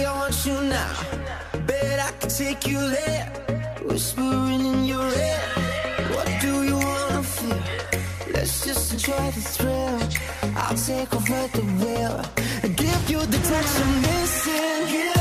See I want you now. Bet I can take you there. Whispering in your ear. What do you wanna feel? Let's just enjoy the thrill. I'll take over the wheel and give you the touch I'm missing. Get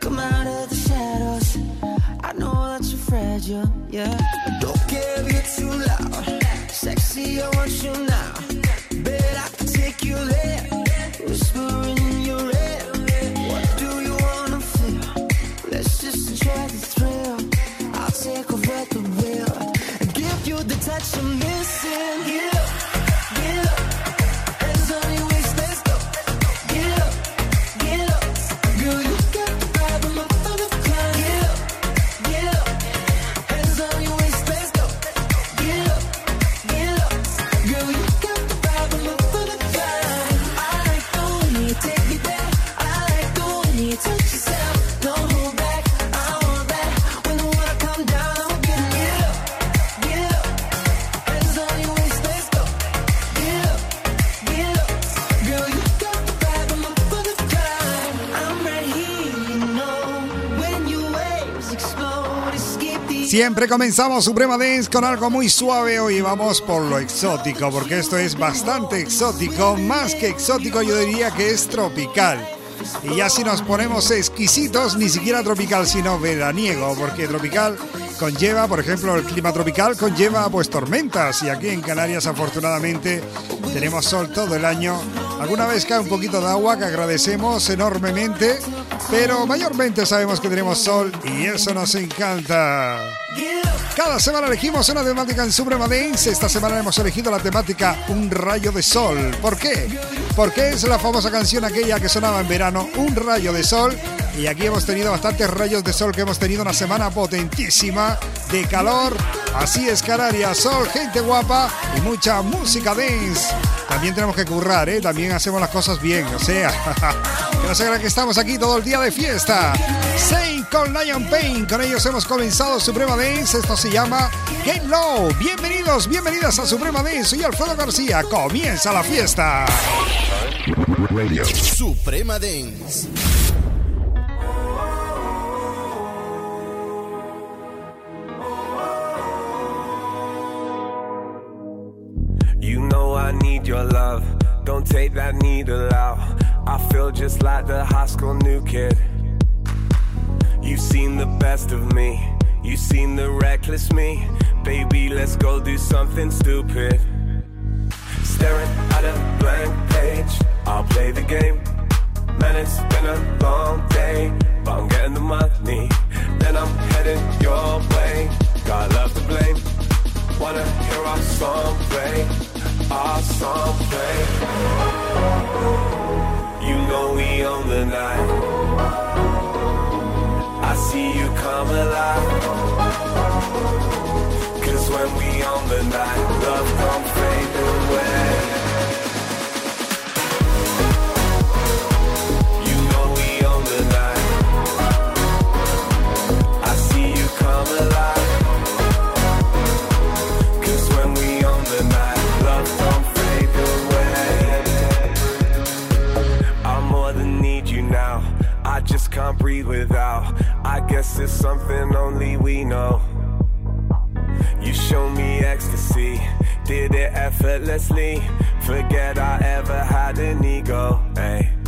Come out of the shadows. I know that you're fragile, yeah. Don't if you're too loud. Sexy, I want you now. Bet I can take you there. Whispering in your ear. What do you wanna feel? Let's just enjoy the thrill. I'll take over the wheel and give you the touch I'm missing. Siempre comenzamos Suprema Dance con algo muy suave. Hoy vamos por lo exótico, porque esto es bastante exótico. Más que exótico, yo diría que es tropical. Y ya si nos ponemos exquisitos, ni siquiera tropical, sino veraniego, porque tropical conlleva, por ejemplo, el clima tropical conlleva pues tormentas. Y aquí en Canarias, afortunadamente, tenemos sol todo el año. Alguna vez cae un poquito de agua que agradecemos enormemente, pero mayormente sabemos que tenemos sol y eso nos encanta. Cada semana elegimos una temática en Suprema Dance. Esta semana hemos elegido la temática Un rayo de sol. ¿Por qué? Porque es la famosa canción aquella que sonaba en verano, Un rayo de sol. Y aquí hemos tenido bastantes rayos de sol que hemos tenido una semana potentísima de calor. Así es Canarias, sol, gente guapa y mucha música dance. También tenemos que currar, ¿eh? También hacemos las cosas bien, o sea, que no se crean que estamos aquí todo el día de fiesta. Saint con Lion Pain, con ellos hemos comenzado Suprema Dance, esto se llama Get Low. Bienvenidos, bienvenidas a Suprema Dance, soy Alfredo García, comienza la fiesta. Suprema Dance. Need your love. Don't take that needle out. I feel just like the high school new kid. You've seen the best of me. You've seen the reckless me. Baby, let's go do something stupid. Staring at a blank page. I'll play the game. Man, it's been a long day, but I'm getting the money. Then I'm heading your way. Got love to blame. Wanna hear our song play, our song. You know we own the night. I see you come alive. Cause when we on the night, love breathe without. I guess it's something only we know. You show me ecstasy, did it effortlessly. Forget I ever had an ego, ayy.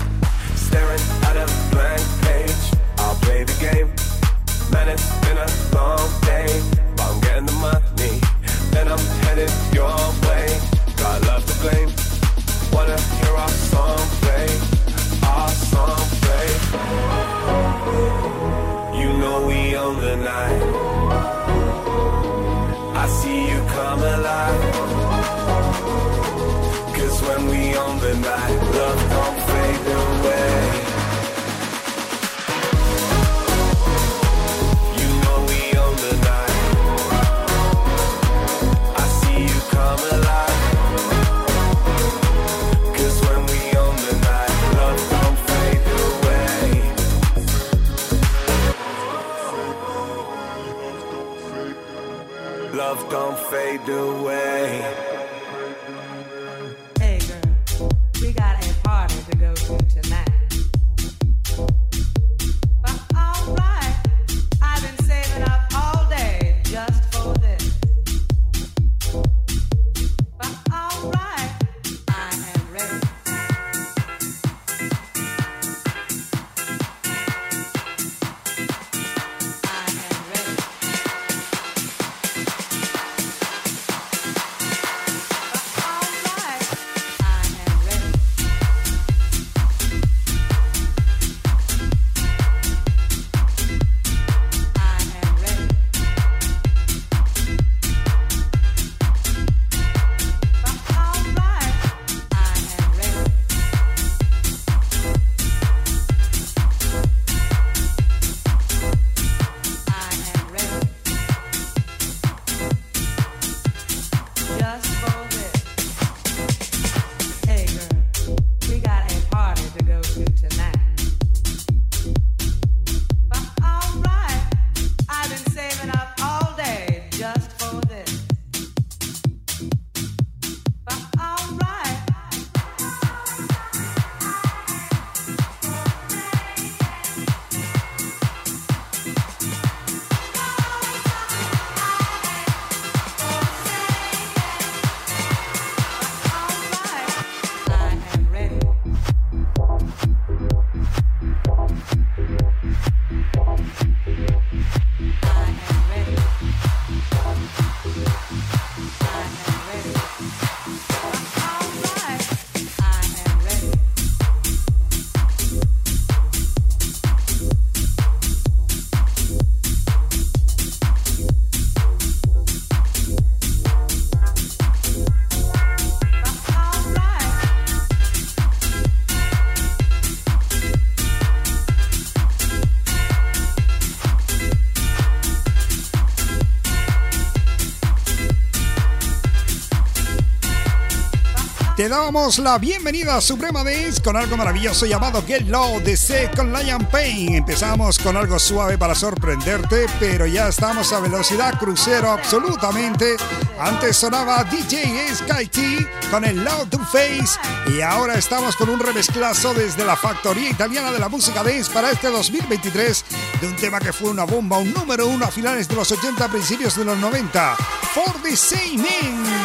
Te damos la bienvenida a Suprema Dance con algo maravilloso llamado Get Low de Seth con Lion Pain. Empezamos con algo suave para sorprenderte, pero ya estamos a velocidad crucero absolutamente. Antes sonaba DJ Sky T con el Loud to Face y ahora estamos con un remezclazo desde la factoría italiana de la música dance para este 2023 de un tema que fue una bomba, un número uno a finales de los 80, principios de los 90. For the Same Man.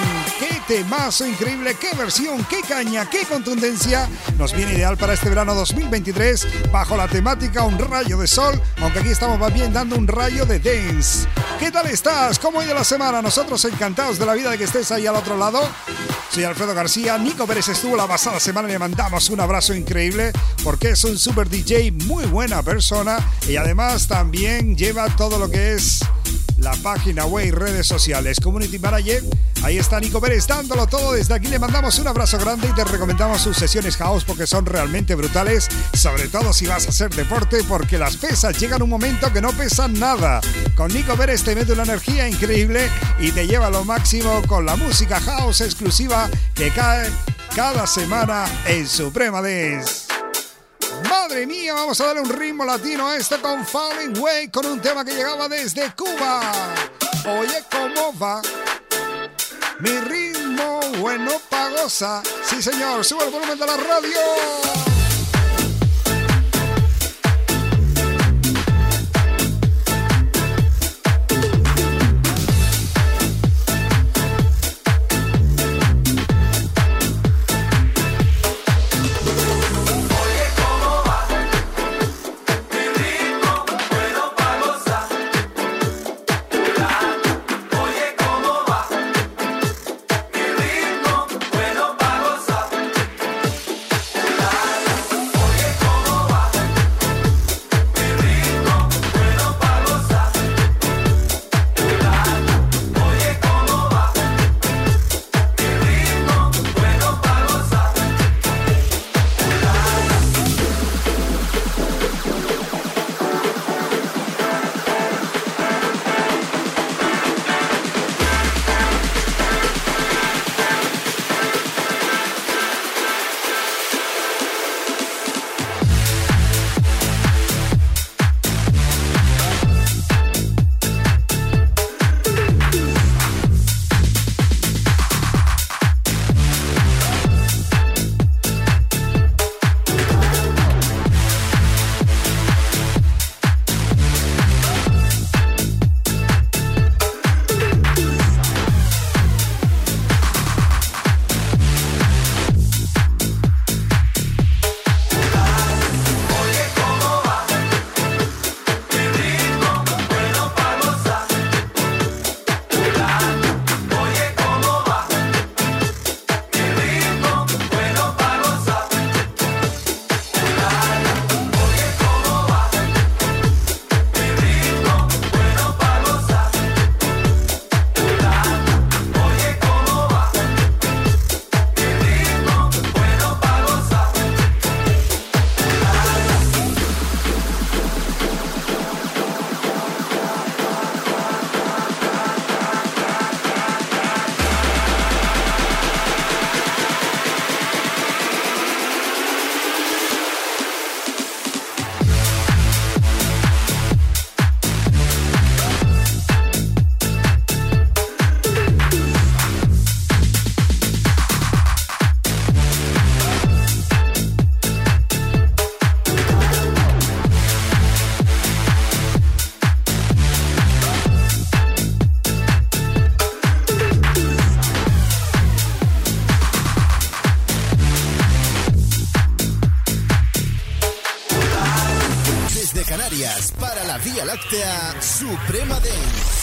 ¡Qué temazo increíble! ¡Qué versión! ¡Qué caña! ¡Qué contundencia! Nos viene ideal para este verano 2023 bajo la temática Un rayo de sol, aunque aquí estamos más bien dando un rayo de dance. ¿Qué tal estás? ¿Cómo ha ido la semana? Nosotros encantados de la vida de que estés ahí al otro lado. Soy Alfredo García, Nico Pérez estuvo la pasada semana y le mandamos un abrazo increíble porque es un super DJ, muy buena persona y además también lleva todo lo que es la página web y redes sociales. Community Manager, ahí está Nico Pérez dándolo todo. Desde aquí le mandamos un abrazo grande y te recomendamos sus sesiones house porque son realmente brutales, sobre todo si vas a hacer deporte porque las pesas llegan un momento que no pesan nada. Con Nico Pérez te mete una energía increíble y te lleva a lo máximo con la música house exclusiva que cae cada semana en Suprema Dance. Madre mía, vamos a darle un ritmo latino a este con Falling Way con un tema que llegaba desde Cuba. Oye, ¿cómo va? Mi ritmo bueno pagosa. Sí, señor, sube el volumen de la radio. Vía Láctea, Suprema Dance.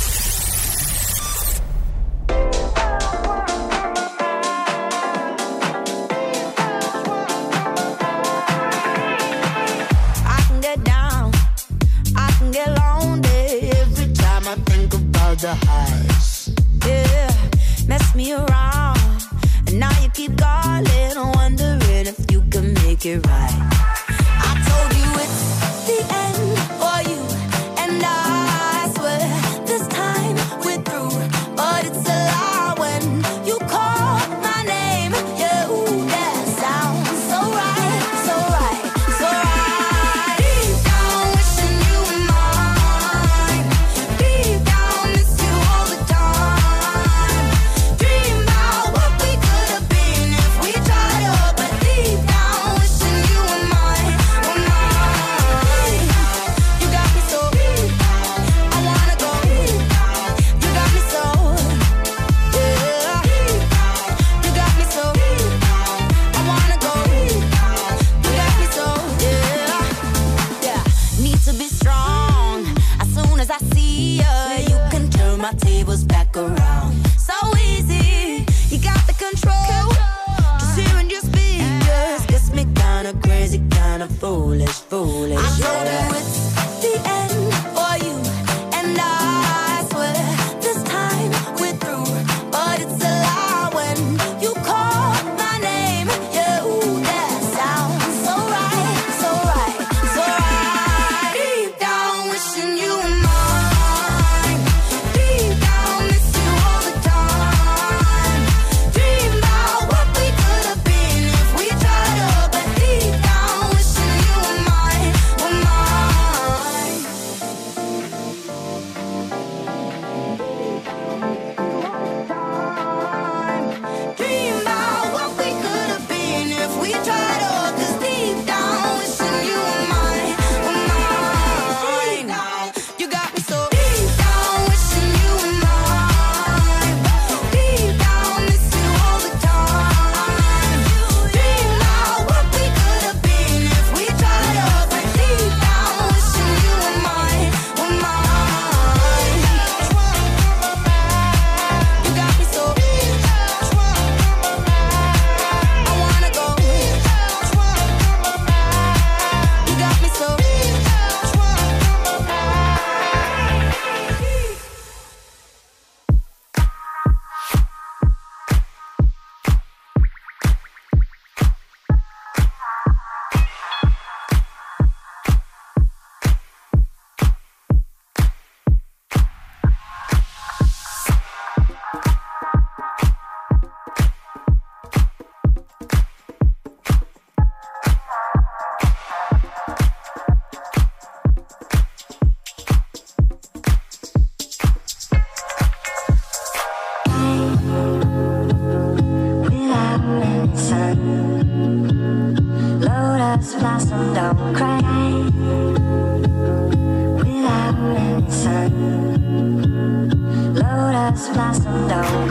blossomed out.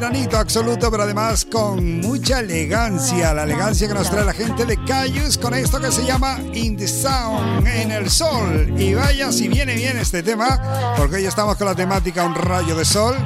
Veranito absoluto, pero además con mucha elegancia. La elegancia que nos trae la gente de Cayus con esto que se llama In the Sound, en el sol. Y vaya si viene bien este tema, porque hoy estamos con la temática Un rayo de sol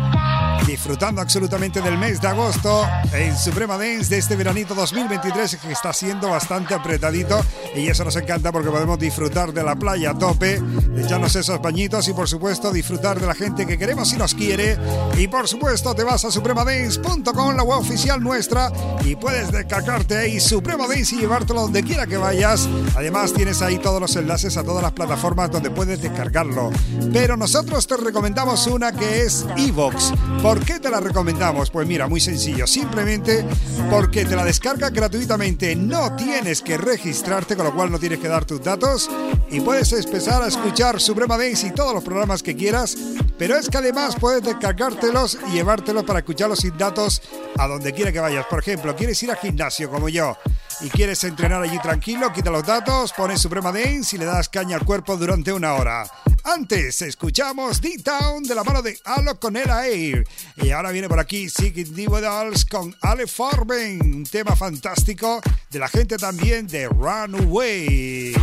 disfrutando absolutamente del mes de agosto en Suprema Dance de este veranito 2023 que está siendo bastante apretadito y eso nos encanta porque podemos disfrutar de la playa a tope, echarnos esos bañitos y por supuesto disfrutar de la gente que queremos y nos quiere y por supuesto te vas a supremadance.com, la web oficial nuestra y puedes descargarte ahí Suprema Dance y llevártelo donde quiera que vayas. Además tienes ahí todos los enlaces a todas las plataformas donde puedes descargarlo. Pero nosotros te recomendamos una que es Evox. ¿Por qué te la recomendamos? Pues mira, muy sencillo, simplemente porque te la descarga gratuitamente, no tienes que registrarte, con lo cual no tienes que dar tus datos y puedes empezar a escuchar Suprema Dance y todos los programas que quieras, pero es que además puedes descargártelos y llevártelos para escucharlos sin datos a donde quiera que vayas. Por ejemplo, quieres ir al gimnasio como yo y quieres entrenar allí tranquilo, quita los datos, pones Suprema Dance y le das caña al cuerpo durante una hora. Antes escuchamos D-Town de la mano de Alok con el Air. Y ahora viene por aquí Seeking Dolls con Ale Forben, un tema fantástico de la gente también de Runaway.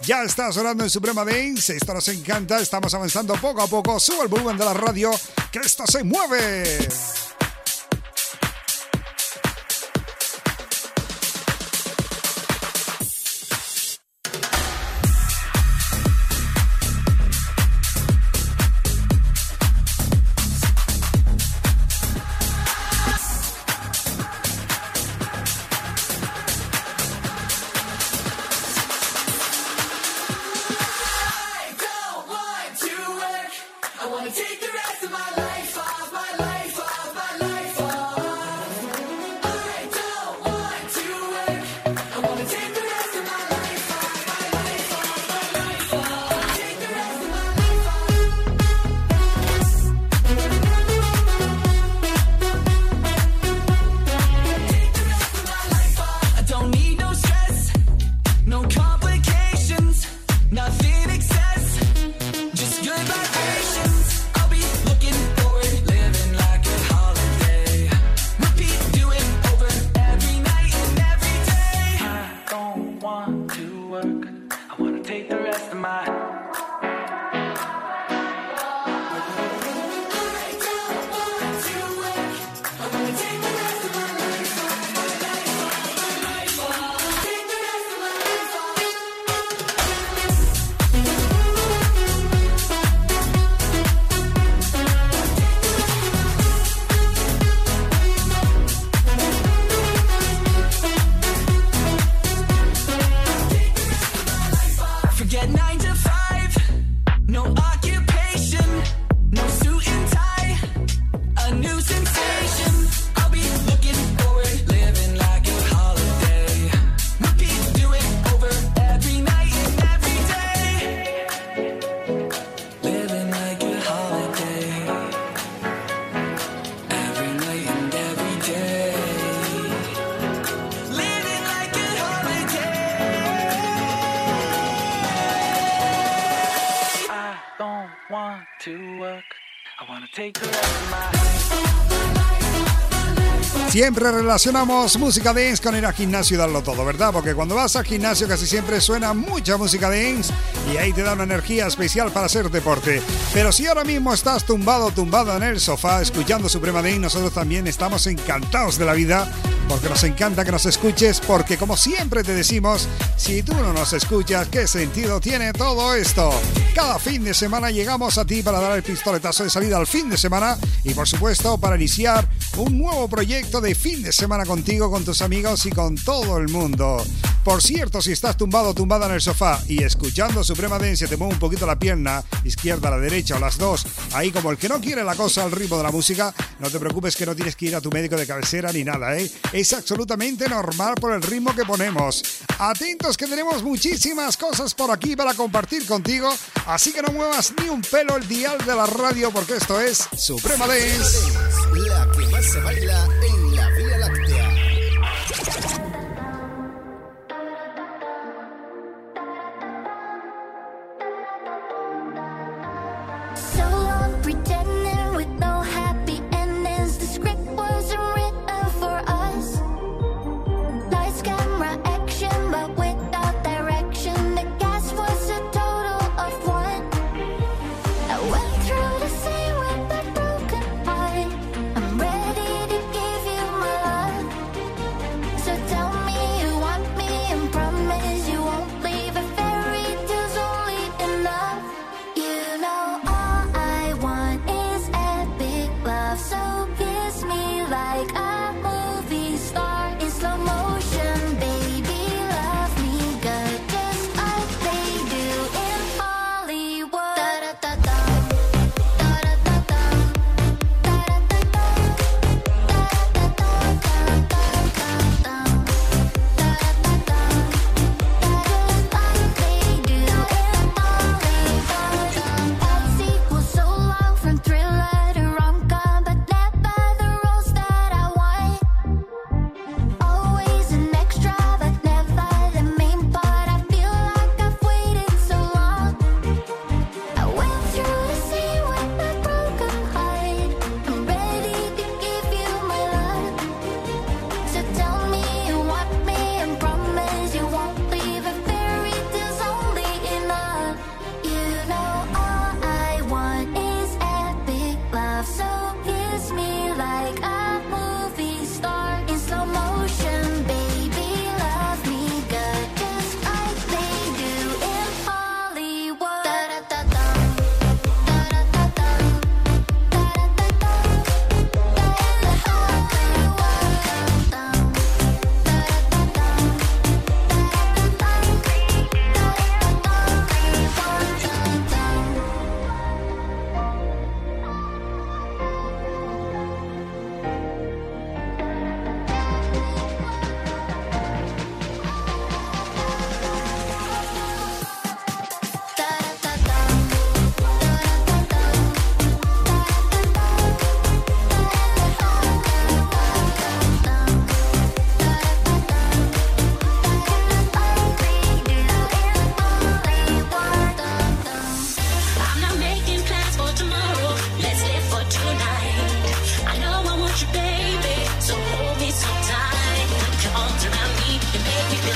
Ya está sonando en Suprema Dance, esto nos encanta, estamos avanzando poco a poco, sube el volumen de la radio, que esto se mueve. Siempre relacionamos música dance con ir al gimnasio y darlo todo, ¿verdad? Porque cuando vas al gimnasio casi siempre suena mucha música dance y ahí te da una energía especial para hacer deporte. Pero si ahora mismo estás tumbado tumbada en el sofá escuchando Suprema Dance, nosotros también estamos encantados de la vida porque nos encanta que nos escuches, porque como siempre te decimos, si tú no nos escuchas, ¿qué sentido tiene todo esto? Cada fin de semana llegamos a ti para dar el pistoletazo de salida al fin de semana y por supuesto para iniciar un nuevo proyecto de fin de semana contigo, con tus amigos y con todo el mundo. Por cierto, si estás tumbado o tumbada en el sofá y escuchando Suprema Dencia te mueve un poquito la pierna, izquierda la derecha o las dos, ahí como el que no quiere la cosa al ritmo de la música, no te preocupes que no tienes que ir a tu médico de cabecera ni nada, ¿eh? Es absolutamente normal por el ritmo que ponemos. Atentos que tenemos muchísimas cosas por aquí para compartir contigo, así que no muevas ni un pelo el dial de la radio porque esto es Suprema Dance. La que más se baila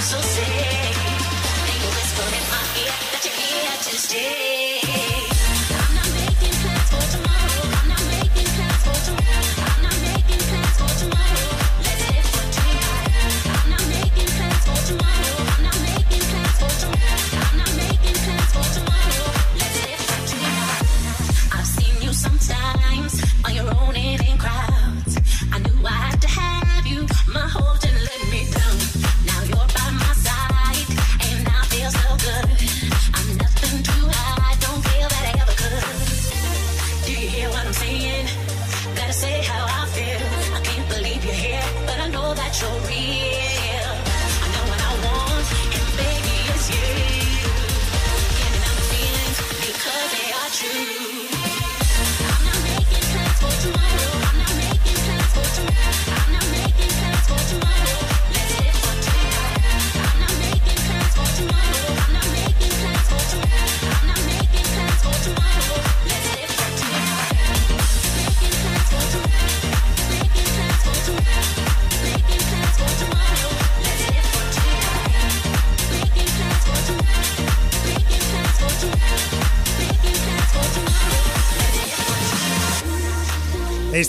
It's a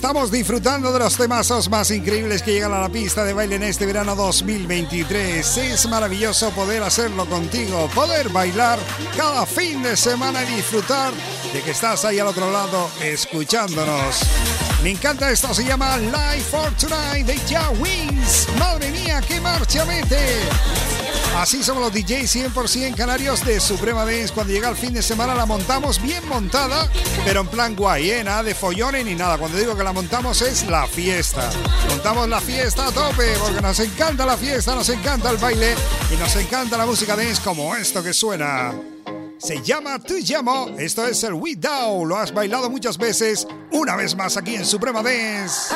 estamos disfrutando de los temazos más increíbles que llegan a la pista de baile en este verano 2023. Es maravilloso poder hacerlo contigo, poder bailar cada fin de semana y disfrutar de que estás ahí al otro lado escuchándonos. Me encanta esto, se llama Live for Tonight de Ja Wings. Madre mía, qué marcha mete. Así somos los DJs 100% canarios de Suprema Dance. Cuando llega el fin de semana la montamos bien montada, pero en plan guay, ¿eh? nada de follones ni nada. Cuando digo que la montamos es la fiesta. Montamos la fiesta a tope porque nos encanta la fiesta, nos encanta el baile y nos encanta la música dance como esto que suena. Se llama Te llamo. Esto es el We Down. Lo has bailado muchas veces. Una vez más aquí en Suprema Dance.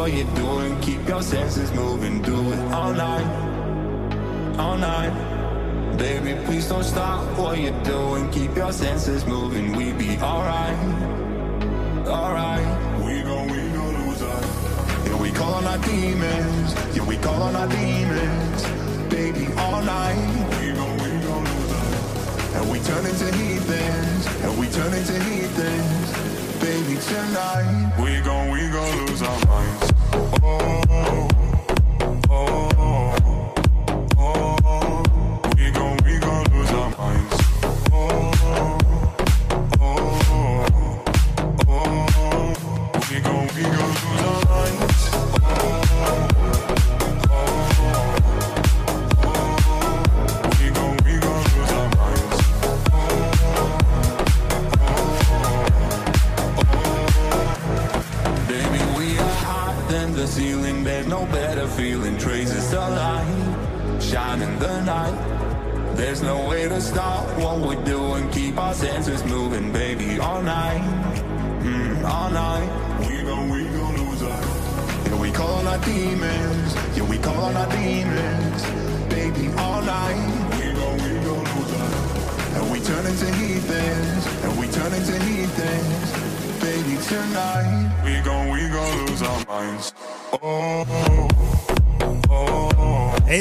What you're doing. Keep your senses moving. Do it all night, all night. Baby, please don't stop what you're doing. Keep your senses moving. We be alright, alright. We gon' we gon' lose our. Yeah, we call on our demons. Yeah, we call on our demons. Baby, all night. We gon' we gon' lose our. And we turn into heathens. And we turn into heathens. Baby, tonight. We gon' we gon' lose our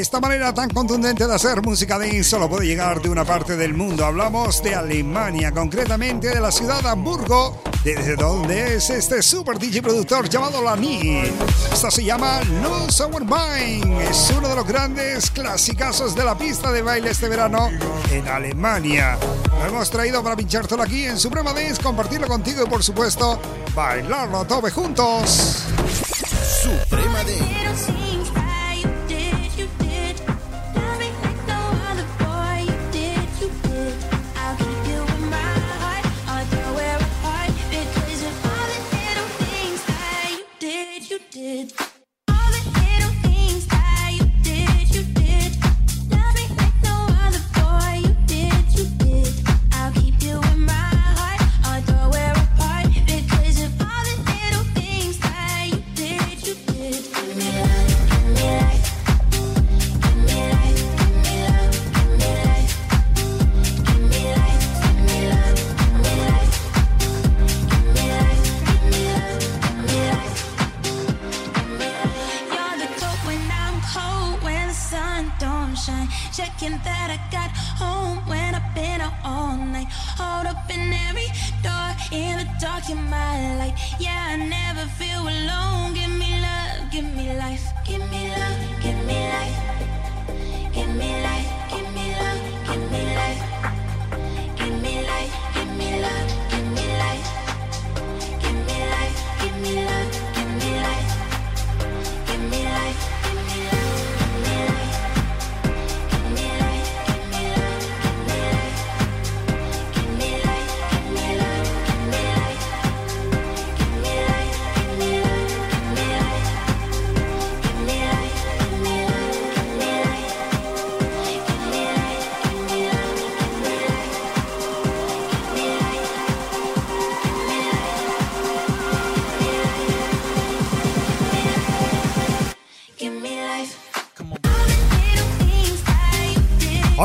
Esta manera tan contundente de hacer música dance solo puede llegar de una parte del mundo. Hablamos de Alemania, concretamente de la ciudad de Hamburgo, desde donde es este super DJ productor llamado Lani. Esta se llama Lose Our Mind. Es uno de los grandes clasicazos de la pista de baile este verano en Alemania. Lo hemos traído para pinchártelo aquí en Suprema Dance, compartirlo contigo y por supuesto bailarlo a juntos.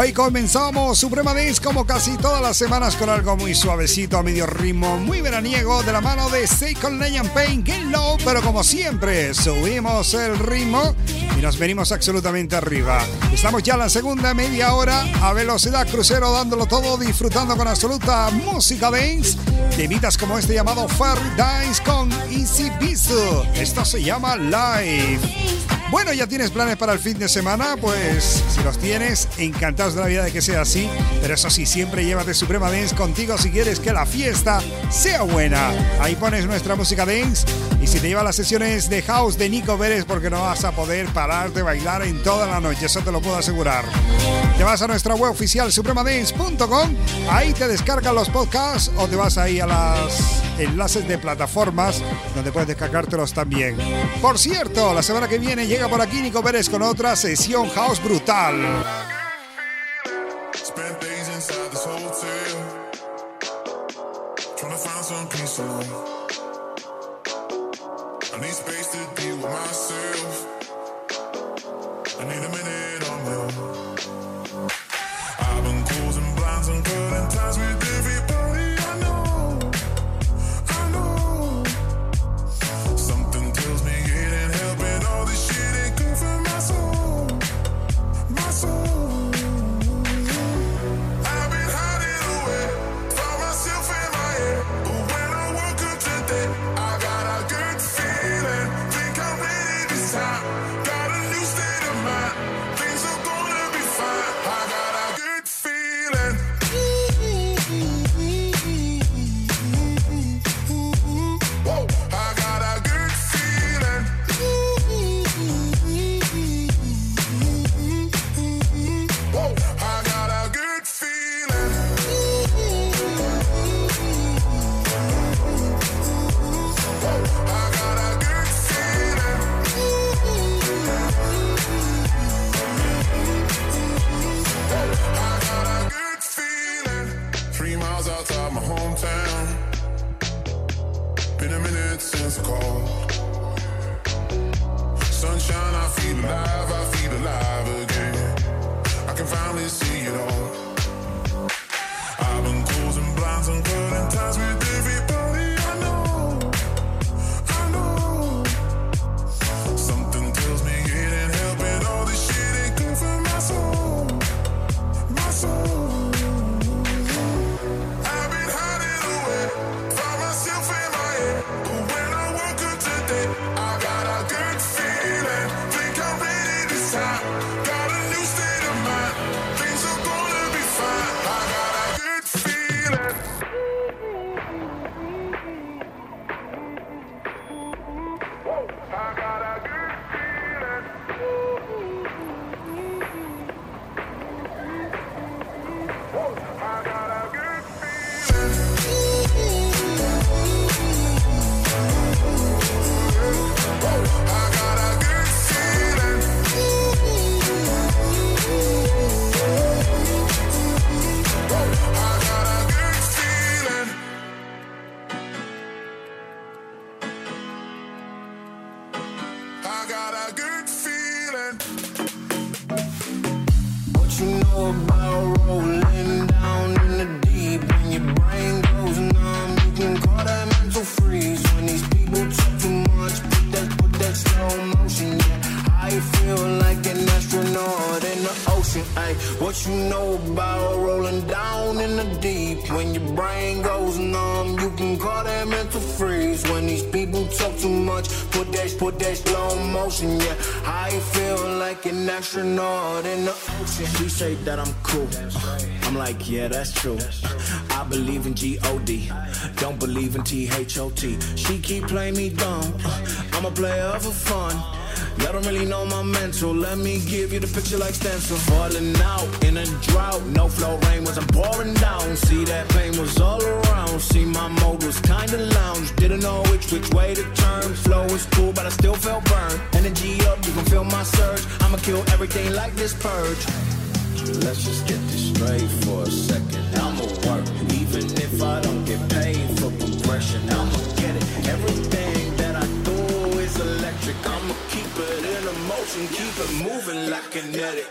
Hoy comenzamos Suprema Dance como casi todas las semanas con algo muy suavecito a medio ritmo, muy veraniego de la mano de Second Legend Pain, Get Low, pero como siempre subimos el ritmo y nos venimos absolutamente arriba. Estamos ya en la segunda media hora a velocidad crucero dándolo todo, disfrutando con absoluta música dance, temitas como este llamado Fairy Dance con Easy Bisu. Esto se llama Live. Bueno, ¿ya tienes planes para el fin de semana? Pues si los tienes, encantados de la vida de que sea así. Pero eso sí, siempre llévate Suprema Dance contigo si quieres que la fiesta sea buena. Ahí pones nuestra música dance y si te lleva las sesiones de house de Nico Pérez porque no vas a poder parar de bailar en toda la noche, eso te lo puedo asegurar. Te vas a nuestra web oficial supremadance.com, ahí te descargan los podcasts o te vas ahí a los enlaces de plataformas donde puedes descargártelos también. Por cierto, la semana que viene llega por aquí Nico Pérez con otra sesión house brutal. I need space to deal with myself. Deep when your brain goes numb? You can call that mental freeze when these people talk too much. Put that, put that slow motion, yeah. I feel like an astronaut in the ocean. She say that I'm cool. I'm like, yeah, that's true. I believe in G-O-D. Don't believe in T-H-O-T. She keep playing me dumb. I'm a player for fun. Y'all don't really know my mental. Let me give you the picture like stencil. Falling out in a drought. No flow rain was I'm pouring down. See that pain was all around. See my mode was kinda lounge. Didn't know which which way to turn. Flow was cool, but I still felt burned. Energy up, you can feel my surge. I'ma kill everything like this purge. Let's just get this straight for a second. I'ma work, even if I don't get paid for progression. I'ma get it. Everything electric. I'ma keep it in motion, keep it moving like kinetic.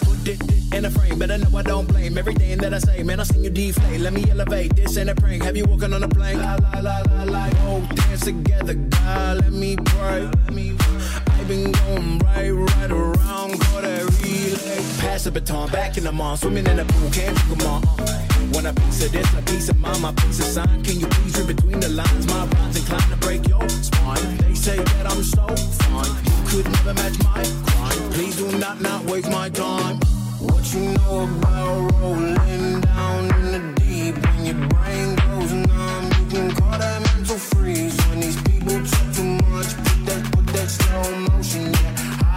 Put it in a frame, better know I don't blame everything that I say. Man, I seen you deflate. Let me elevate. This ain't a prank. Have you walking on a plane? La la la la la. Oh, dance together, God. Let me pray. Let me. Been going right, right around. Call that relay. Pass the baton, back in the mall. Swimming in the pool, can't you come on? Want a piece of this, a piece of mine, my piece of sign. Can you please read between the lines? My rhymes inclined to break your spine. They say that I'm so fine. You could never match my crime. Please do not, not waste my time. What you know about rolling down in the deep when your brain goes numb? You can call that mental freeze when these people talk too much. Put that, put that slow motion.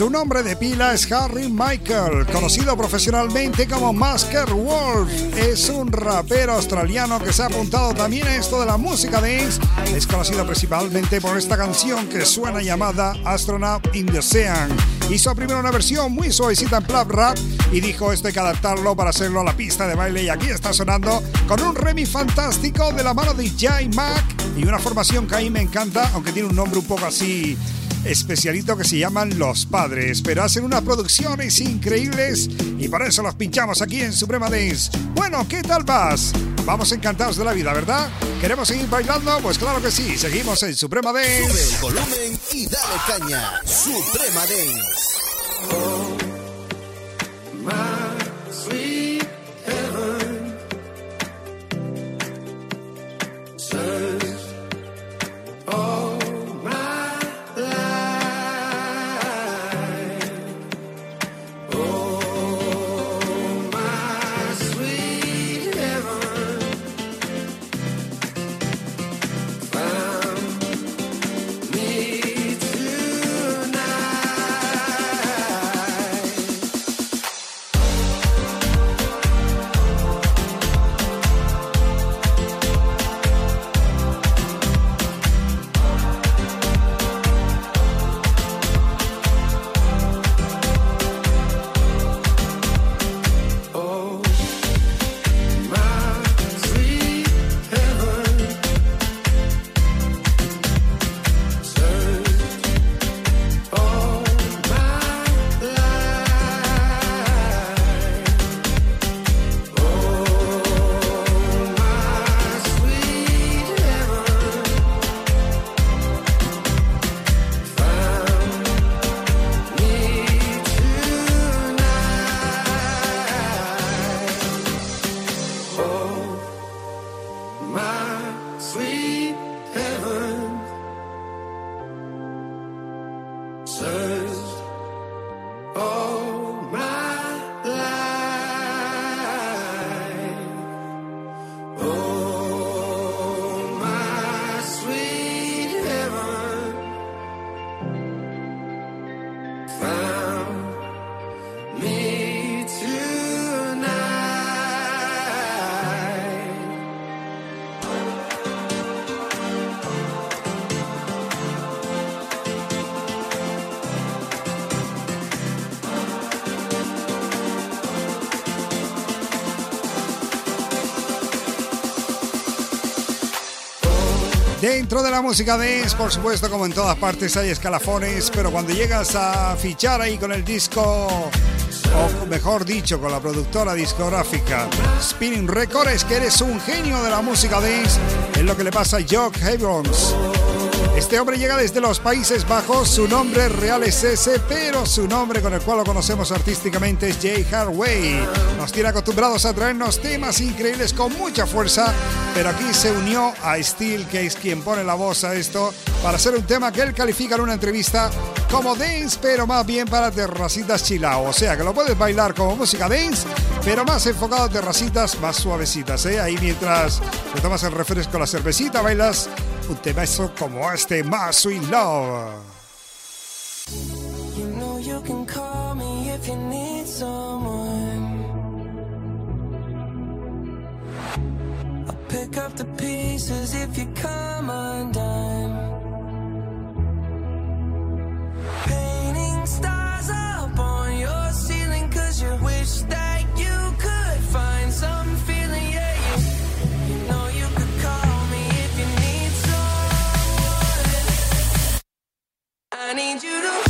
Su nombre de pila es Harry Michael, conocido profesionalmente como Masker Wolf. Es un rapero australiano que se ha apuntado también a esto de la música dance. Es conocido principalmente por esta canción que suena llamada Astronaut in the Ocean. Hizo primero una versión muy suavecita en plap rap y dijo esto hay que adaptarlo para hacerlo a la pista de baile y aquí está sonando con un remix fantástico de la mano de J Mac y una formación que a mí me encanta, aunque tiene un nombre un poco así especialito que se llaman Los Padres, pero hacen unas producciones increíbles y por eso los pinchamos aquí en Suprema Dance. Bueno, ¿qué tal vas? Vamos encantados de la vida, ¿verdad? ¿Queremos seguir bailando? Pues claro que sí, seguimos en Suprema Sube Dance. el volumen y dale caña. Suprema Dance. Dentro de la música dance, por supuesto, como en todas partes hay escalafones, pero cuando llegas a fichar ahí con el disco, o mejor dicho, con la productora discográfica Spinning Records, que eres un genio de la música dance, es lo que le pasa a Jock Abrams. Este hombre llega desde los Países Bajos, su nombre real es ese, pero su nombre con el cual lo conocemos artísticamente es Jay Harway. Nos tiene acostumbrados a traernos temas increíbles con mucha fuerza, pero aquí se unió a Steel, que es quien pone la voz a esto, para hacer un tema que él califica en una entrevista como dance, pero más bien para terracitas chilao. O sea, que lo puedes bailar como música dance, pero más enfocado a terracitas más suavecitas. ¿eh? Ahí mientras te tomas el refresco, la cervecita, bailas un temazo como este, más Love. You know you can call me if you need someone. I'll pick up the pieces if you come undone. Painting stars up on your ceiling cause you wish that I need you to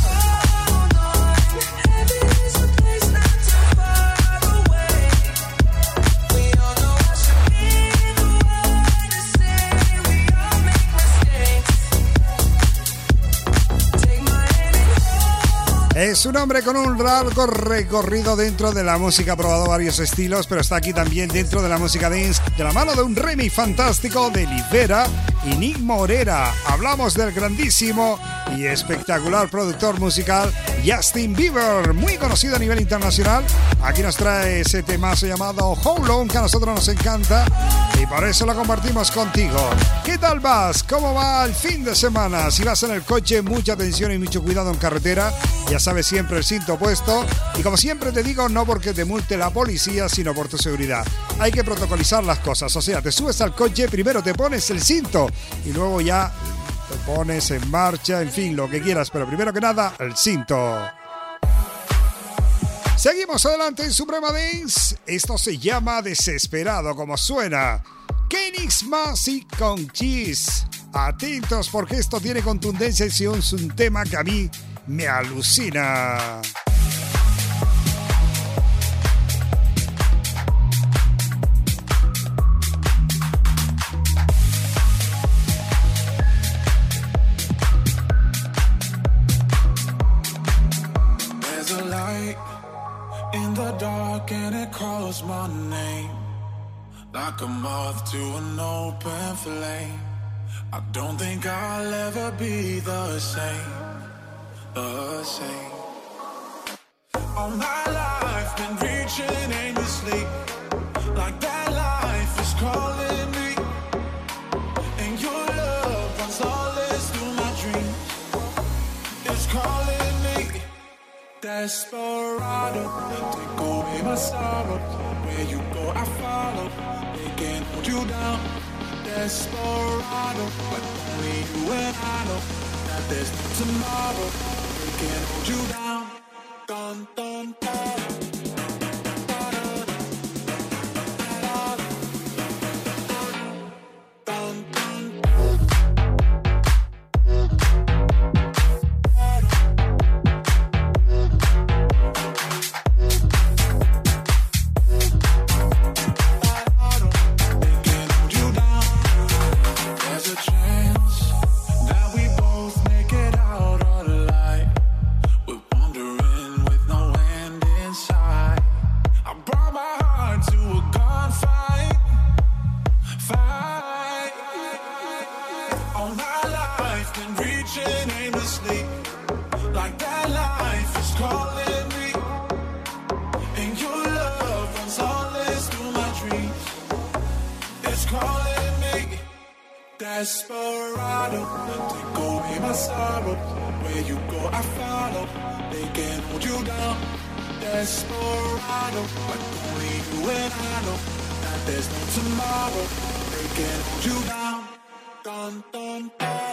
Es un hombre con un largo recorrido dentro de la música, ha probado varios estilos, pero está aquí también dentro de la música dance, de la mano de un remix fantástico de Libera y Nick Morera. Hablamos del grandísimo y espectacular productor musical Justin Bieber, muy conocido a nivel internacional. Aquí nos trae ese temazo llamado How Long, que a nosotros nos encanta y por eso lo compartimos contigo. ¿Qué tal vas? ¿Cómo va el fin de semana? Si vas en el coche, mucha atención y mucho cuidado en carretera. Ya sabes siempre el cinto puesto. Y como siempre te digo, no porque te multe la policía, sino por tu seguridad. Hay que protocolizar las cosas. O sea, te subes al coche, primero te pones el cinto y luego ya pones en marcha, en fin, lo que quieras. Pero primero que nada, el cinto. Seguimos adelante en Suprema Dance. Esto se llama Desesperado, como suena. Kenix Masi con Cheese. Atentos porque esto tiene contundencia y es un tema que a mí me alucina. Dark and it calls my name. Like a moth to an open flame. I don't think I'll ever be the same. The same. All my life been reaching aimlessly. Like that life is calling Desperado, take away my sorrow. Where you go, I follow. They can't hold you down. Desperado, but only you and I know that there's no tomorrow. They can't hold you down. Dun, dun, dun. There's no tomorrow. They you down. Dun, dun, dun.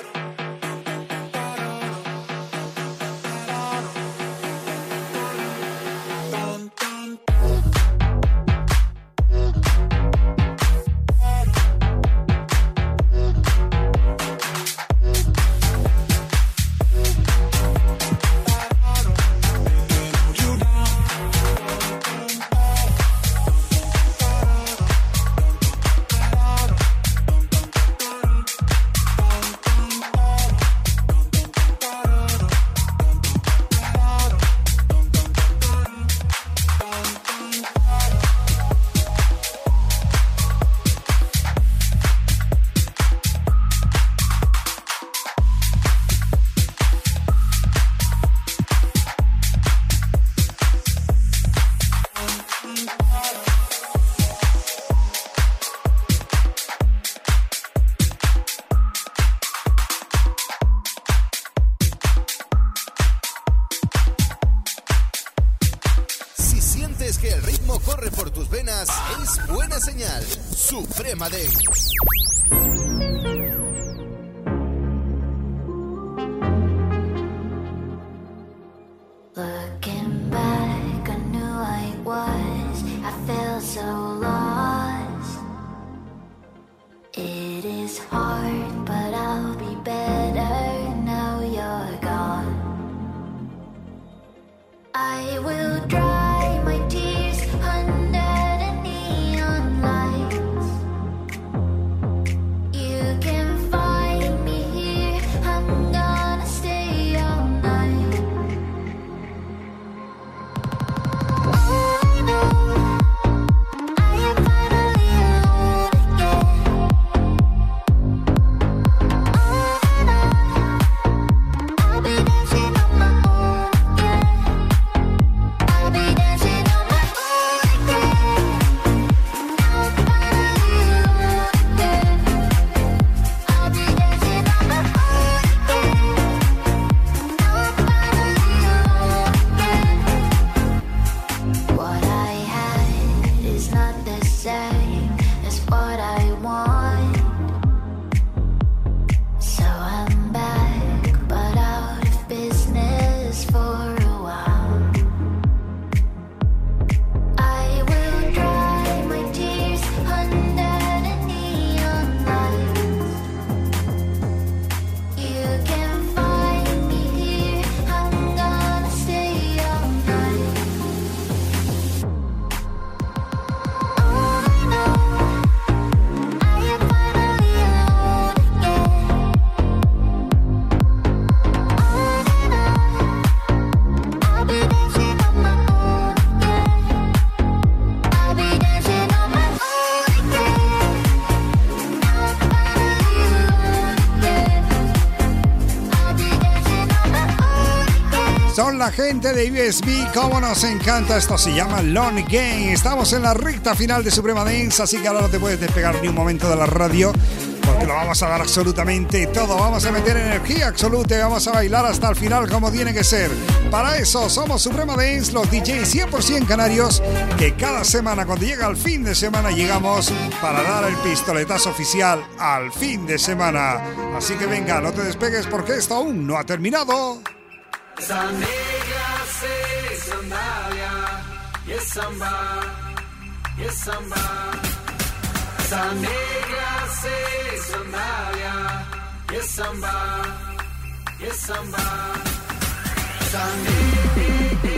La gente de USB, como nos encanta. Esto se llama Lonely Game. Estamos en la recta final de Suprema Dance, así que ahora no te puedes despegar ni un momento de la radio porque lo vamos a dar absolutamente todo. Vamos a meter energía absoluta y vamos a bailar hasta el final como tiene que ser. Para eso somos Suprema Dance, los DJs 100% canarios, que cada semana cuando llega el fin de semana llegamos para dar el pistoletazo oficial al fin de semana. Así que venga, no te despegues porque esto aún no ha terminado. Esa negra se sandalia, yes samba, yes samba. Esa negra se sandalia, yes samba, yes samba. Esa negra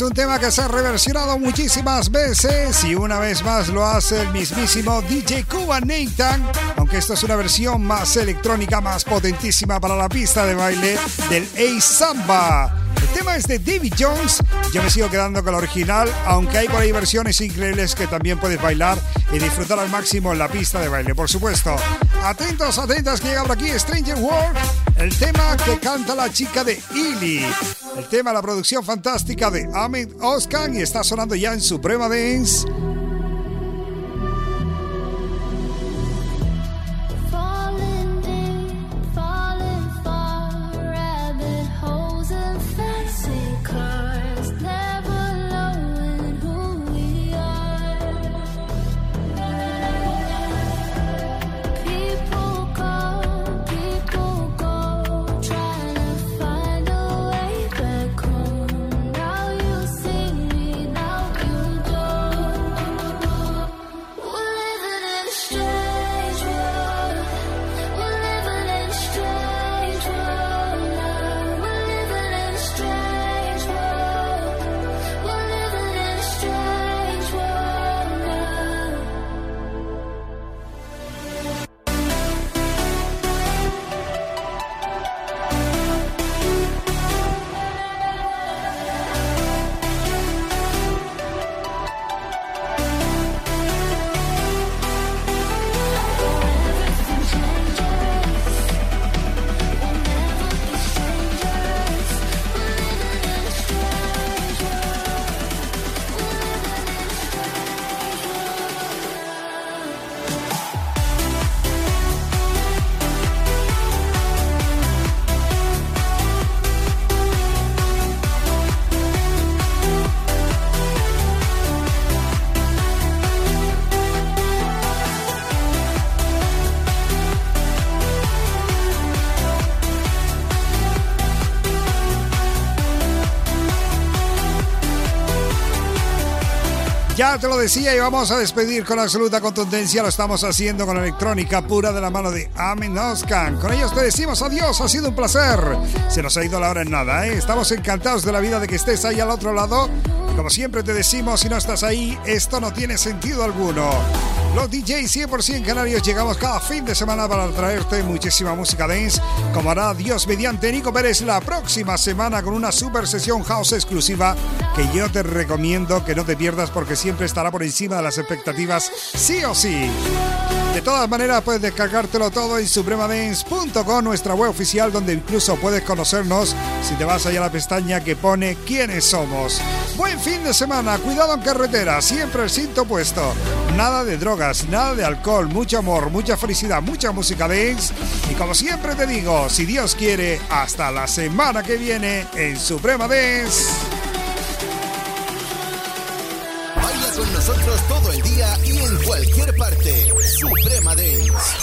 Es un tema que se ha reversionado muchísimas veces y una vez más lo hace el mismísimo DJ Cuba Nathan, aunque esta es una versión más electrónica, más potentísima para la pista de baile del A Samba. El tema es de David Jones. Yo me sigo quedando con la original, aunque hay por ahí versiones increíbles que también puedes bailar y disfrutar al máximo en la pista de baile, por supuesto. Atentos, atentas que llega por aquí Stranger World, el tema que canta la chica de Illy. El tema, la producción fantástica de Ahmed Oskan y está sonando ya en Suprema Dance. Te lo decía y vamos a despedir con absoluta contundencia. Lo estamos haciendo con electrónica pura de la mano de Amin Oskan. Con ellos te decimos adiós, ha sido un placer. Se nos ha ido la hora en nada, ¿eh? Estamos encantados de la vida de que estés ahí al otro lado. Como siempre te decimos, si no estás ahí, esto no tiene sentido alguno. Los DJs 100% canarios llegamos cada fin de semana para traerte muchísima música dance, como hará Dios mediante Nico Pérez la próxima semana con una super sesión house exclusiva que yo te recomiendo que no te pierdas porque siempre estará por encima de las expectativas, sí o sí. De todas maneras, puedes descargártelo todo en supremadance.com, nuestra web oficial, donde incluso puedes conocernos si te vas allá a la pestaña que pone quiénes somos. Buen fin de semana, cuidado en carretera, siempre el cinto puesto. Nada de drogas, nada de alcohol, mucho amor, mucha felicidad, mucha música dance. Y como siempre te digo, si Dios quiere, hasta la semana que viene en Suprema Dance. Baila con nosotros todo el día Alma